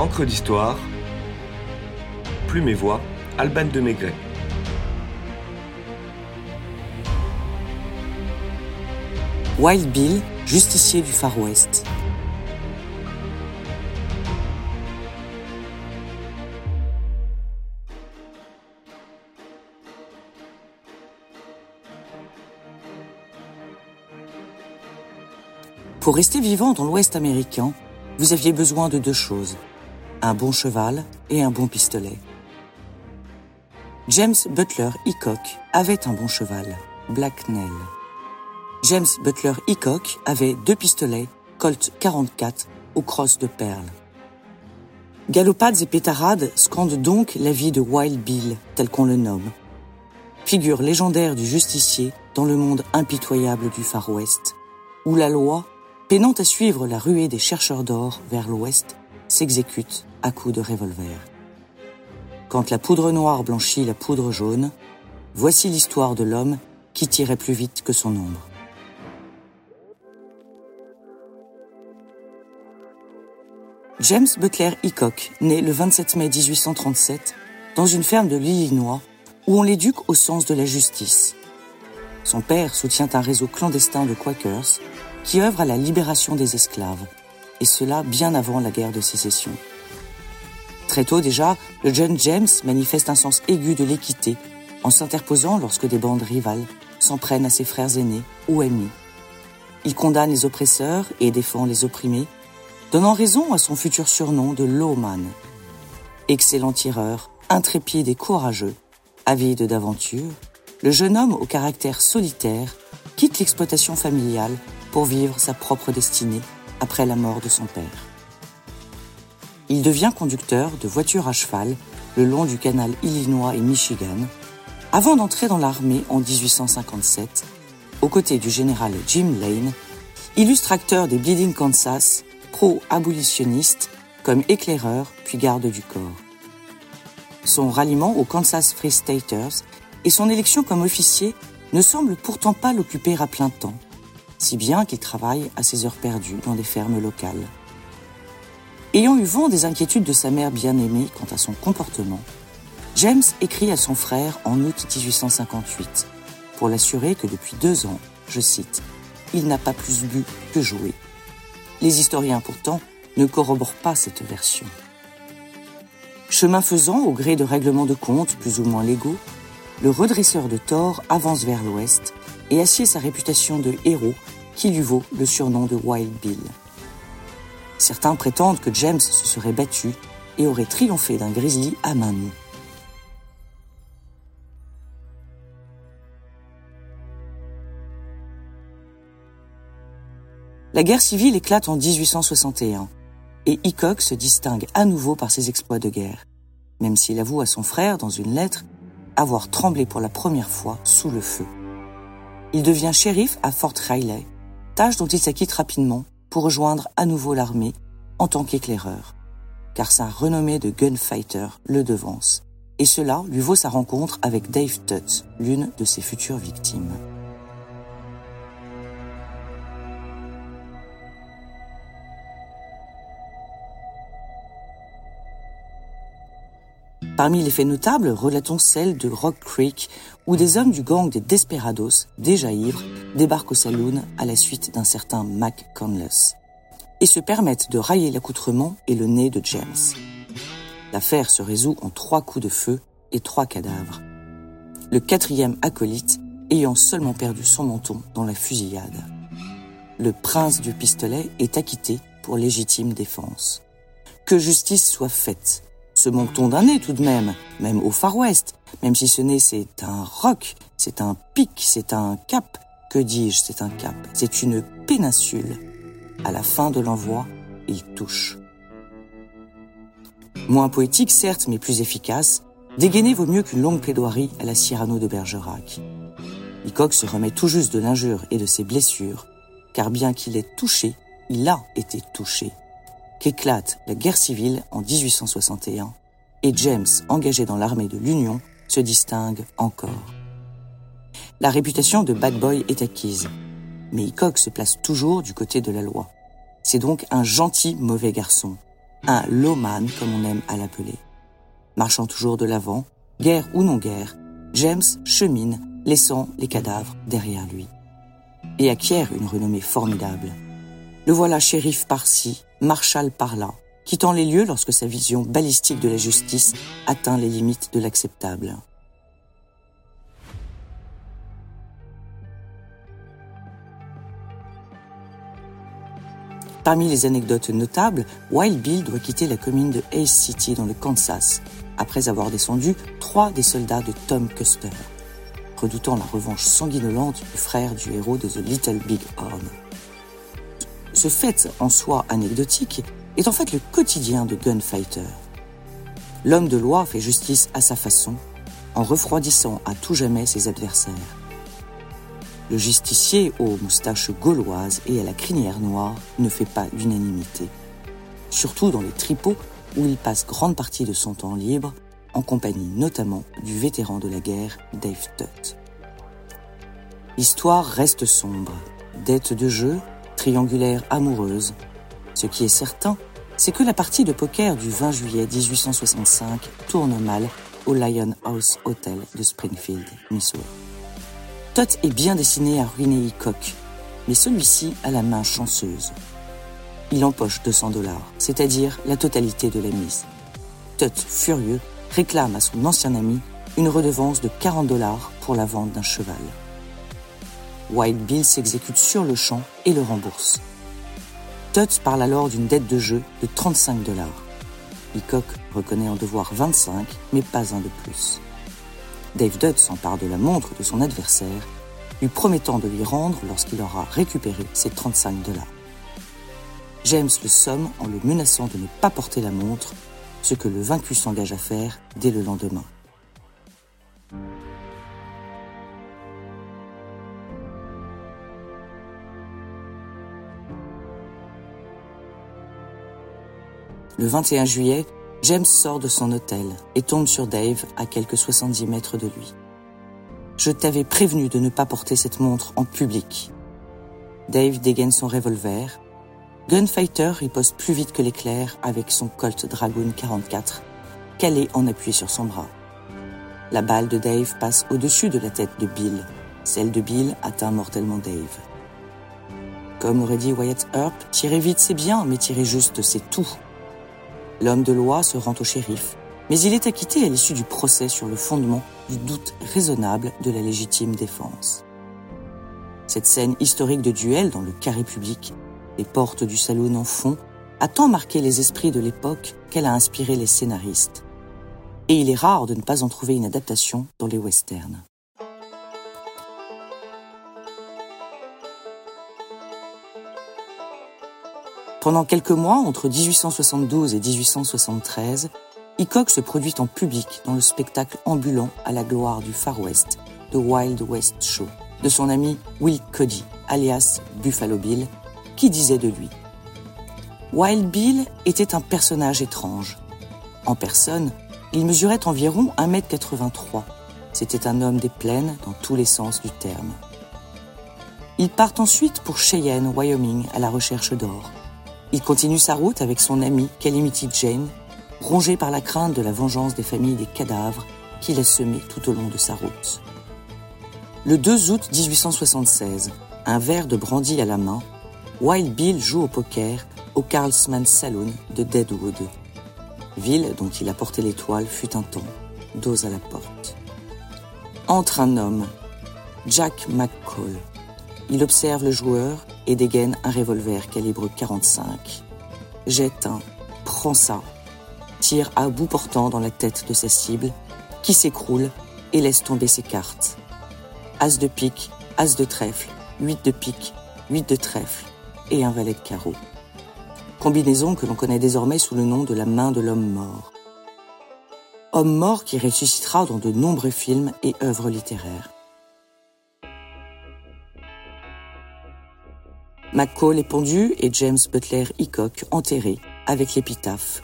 Encre d'histoire, Plume et Voix, Alban de Maigret. Wild Bill, justicier du Far West. Pour rester vivant dans l'Ouest américain, vous aviez besoin de deux choses, un bon cheval et un bon pistolet. James Butler Hickok avait un bon cheval, Blacknell. James Butler Hickok avait deux pistolets Colt 44 aux crosses de perles. Galopades et pétarades scandent donc la vie de Wild Bill, tel qu'on le nomme. Figure légendaire du justicier dans le monde impitoyable du Far West, où la loi, peinant à suivre la ruée des chercheurs d'or vers l'ouest, s'exécute à coups de revolver. Quand la poudre noire blanchit la poudre jaune, voici l'histoire de l'homme qui tirait plus vite que son ombre. James Butler Hickok naît le 27 mai 1837 dans une ferme de l'Illinois où on l'éduque au sens de la justice. Son père soutient un réseau clandestin de Quakers qui œuvre à la libération des esclaves, et cela bien avant la guerre de sécession. Très tôt déjà, le jeune James manifeste un sens aigu de l'équité en s'interposant lorsque des bandes rivales s'en prennent à ses frères aînés ou ennemis. Il condamne les oppresseurs et défend les opprimés, donnant raison à son futur surnom de Lawman. Excellent tireur, intrépide et courageux, avide d'aventure, le jeune homme au caractère solitaire quitte l'exploitation familiale pour vivre sa propre destinée après la mort de son père. Il devient conducteur de voitures à cheval le long du canal Illinois et Michigan, avant d'entrer dans l'armée en 1857, aux côtés du général Jim Lane, illustrateur des Bleeding Kansas, pro-abolitionniste, comme éclaireur puis garde du corps. Son ralliement aux Kansas Free Staters et son élection comme officier ne semblent pourtant pas l'occuper à plein temps si bien qu'il travaille à ses heures perdues dans des fermes locales. Ayant eu vent des inquiétudes de sa mère bien-aimée quant à son comportement, James écrit à son frère en août 1858 pour l'assurer que depuis deux ans, je cite, il n'a pas plus bu que joué. Les historiens pourtant ne corroborent pas cette version. Chemin faisant, au gré de règlements de compte plus ou moins légaux, le redresseur de tort avance vers l'ouest et assied sa réputation de héros qui lui vaut le surnom de Wild Bill. Certains prétendent que James se serait battu et aurait triomphé d'un grizzly à main nue. La guerre civile éclate en 1861 et Hickok se distingue à nouveau par ses exploits de guerre, même s'il avoue à son frère dans une lettre avoir tremblé pour la première fois sous le feu. Il devient shérif à Fort Riley, tâche dont il s'acquitte rapidement pour rejoindre à nouveau l'armée en tant qu'éclaireur, car sa renommée de gunfighter le devance, et cela lui vaut sa rencontre avec Dave Tutt, l'une de ses futures victimes. Parmi les faits notables, relatons celle de Rock Creek, où des hommes du gang des Desperados, déjà ivres, débarquent au saloon à la suite d'un certain Mac Conless et se permettent de railler l'accoutrement et le nez de James. L'affaire se résout en trois coups de feu et trois cadavres. Le quatrième acolyte ayant seulement perdu son menton dans la fusillade. Le prince du pistolet est acquitté pour légitime défense. Que justice soit faite ce manque-t-on d'un nez tout de même, même au Far West, même si ce nez c'est un roc, c'est un pic, c'est un cap. Que dis-je, c'est un cap, c'est une péninsule. À la fin de l'envoi, il touche. Moins poétique certes, mais plus efficace, dégainer vaut mieux qu'une longue plaidoirie à la Cyrano de Bergerac. Lecoq se remet tout juste de l'injure et de ses blessures, car bien qu'il ait touché, il a été touché qu'éclate la guerre civile en 1861 et James, engagé dans l'armée de l'Union, se distingue encore. La réputation de bad boy est acquise, mais Hickok se place toujours du côté de la loi. C'est donc un gentil mauvais garçon, un lawman comme on aime à l'appeler. Marchant toujours de l'avant, guerre ou non guerre, James chemine, laissant les cadavres derrière lui. Et acquiert une renommée formidable. Le voilà shérif par-ci, marshal par-là, quittant les lieux lorsque sa vision balistique de la justice atteint les limites de l'acceptable. Parmi les anecdotes notables, Wild Bill doit quitter la commune de Ace City dans le Kansas, après avoir descendu trois des soldats de Tom Custer, redoutant la revanche sanguinolente du frère du héros de The Little Big Horn. Ce fait, en soi anecdotique, est en fait le quotidien de Gunfighter. L'homme de loi fait justice à sa façon, en refroidissant à tout jamais ses adversaires. Le justicier aux moustaches gauloises et à la crinière noire ne fait pas l'unanimité, surtout dans les tripots où il passe grande partie de son temps libre, en compagnie notamment du vétéran de la guerre Dave Tutt. L'histoire reste sombre, dette de jeu, triangulaire amoureuse. Ce qui est certain, c'est que la partie de poker du 20 juillet 1865 tourne mal au Lion House Hotel de Springfield, Missouri. Todd est bien destiné à ruiner Hickok, mais celui-ci a la main chanceuse. Il empoche 200 dollars, c'est-à-dire la totalité de la mise. Todd, furieux, réclame à son ancien ami une redevance de 40 dollars pour la vente d'un cheval. White Bill s'exécute sur le champ et le rembourse. Todd parle alors d'une dette de jeu de 35 dollars. Hickok reconnaît en devoir 25, mais pas un de plus. Dave Dutt s'empare de la montre de son adversaire, lui promettant de lui rendre lorsqu'il aura récupéré ses 35 dollars. James le somme en le menaçant de ne pas porter la montre, ce que le vaincu s'engage à faire dès le lendemain. Le 21 juillet, James sort de son hôtel et tombe sur Dave à quelques 70 mètres de lui. Je t'avais prévenu de ne pas porter cette montre en public. Dave dégaine son revolver. Gunfighter riposte plus vite que l'éclair avec son Colt Dragoon 44, calé en appui sur son bras. La balle de Dave passe au-dessus de la tête de Bill. Celle de Bill atteint mortellement Dave. Comme aurait dit Wyatt Earp, tirer vite c'est bien, mais tirer juste c'est tout. L'homme de loi se rend au shérif, mais il est acquitté à l'issue du procès sur le fondement du doute raisonnable de la légitime défense. Cette scène historique de duel dans le carré public, les portes du saloon en fond, a tant marqué les esprits de l'époque qu'elle a inspiré les scénaristes. Et il est rare de ne pas en trouver une adaptation dans les westerns. Pendant quelques mois, entre 1872 et 1873, Hickok se produit en public dans le spectacle ambulant à la gloire du Far West, The Wild West Show, de son ami Will Cody, alias Buffalo Bill, qui disait de lui Wild Bill était un personnage étrange. En personne, il mesurait environ 1m83. C'était un homme des plaines dans tous les sens du terme. Il part ensuite pour Cheyenne, Wyoming, à la recherche d'or. Il continue sa route avec son ami Calamity Jane, rongé par la crainte de la vengeance des familles des cadavres qu'il a semés tout au long de sa route. Le 2 août 1876, un verre de brandy à la main, Wild Bill joue au poker au Carlsman Saloon de Deadwood. Ville dont il a porté l'étoile fut un temps, dos à la porte. Entre un homme, Jack McCall. Il observe le joueur et dégaine un revolver calibre 45. Jette un, prend ça, tire à bout portant dans la tête de sa cible, qui s'écroule et laisse tomber ses cartes. As de pique, as de trèfle, 8 de pique, 8 de trèfle et un valet de carreau. Combinaison que l'on connaît désormais sous le nom de la main de l'homme mort. Homme mort qui ressuscitera dans de nombreux films et œuvres littéraires. McCall est pendu et James Butler Hickok enterré avec l'épitaphe.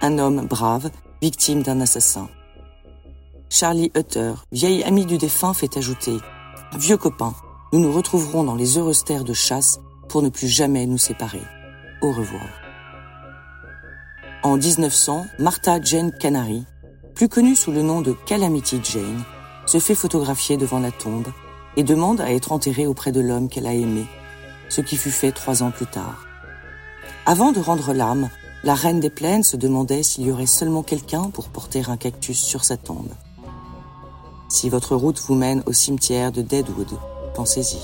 Un homme brave, victime d'un assassin. Charlie Hutter, vieil ami du défunt, fait ajouter Vieux copain, nous nous retrouverons dans les heureuses terres de chasse pour ne plus jamais nous séparer. Au revoir. En 1900, Martha Jane Canary, plus connue sous le nom de Calamity Jane, se fait photographier devant la tombe et demande à être enterrée auprès de l'homme qu'elle a aimé, ce qui fut fait trois ans plus tard. Avant de rendre l'âme, la reine des plaines se demandait s'il y aurait seulement quelqu'un pour porter un cactus sur sa tombe. Si votre route vous mène au cimetière de Deadwood, pensez-y.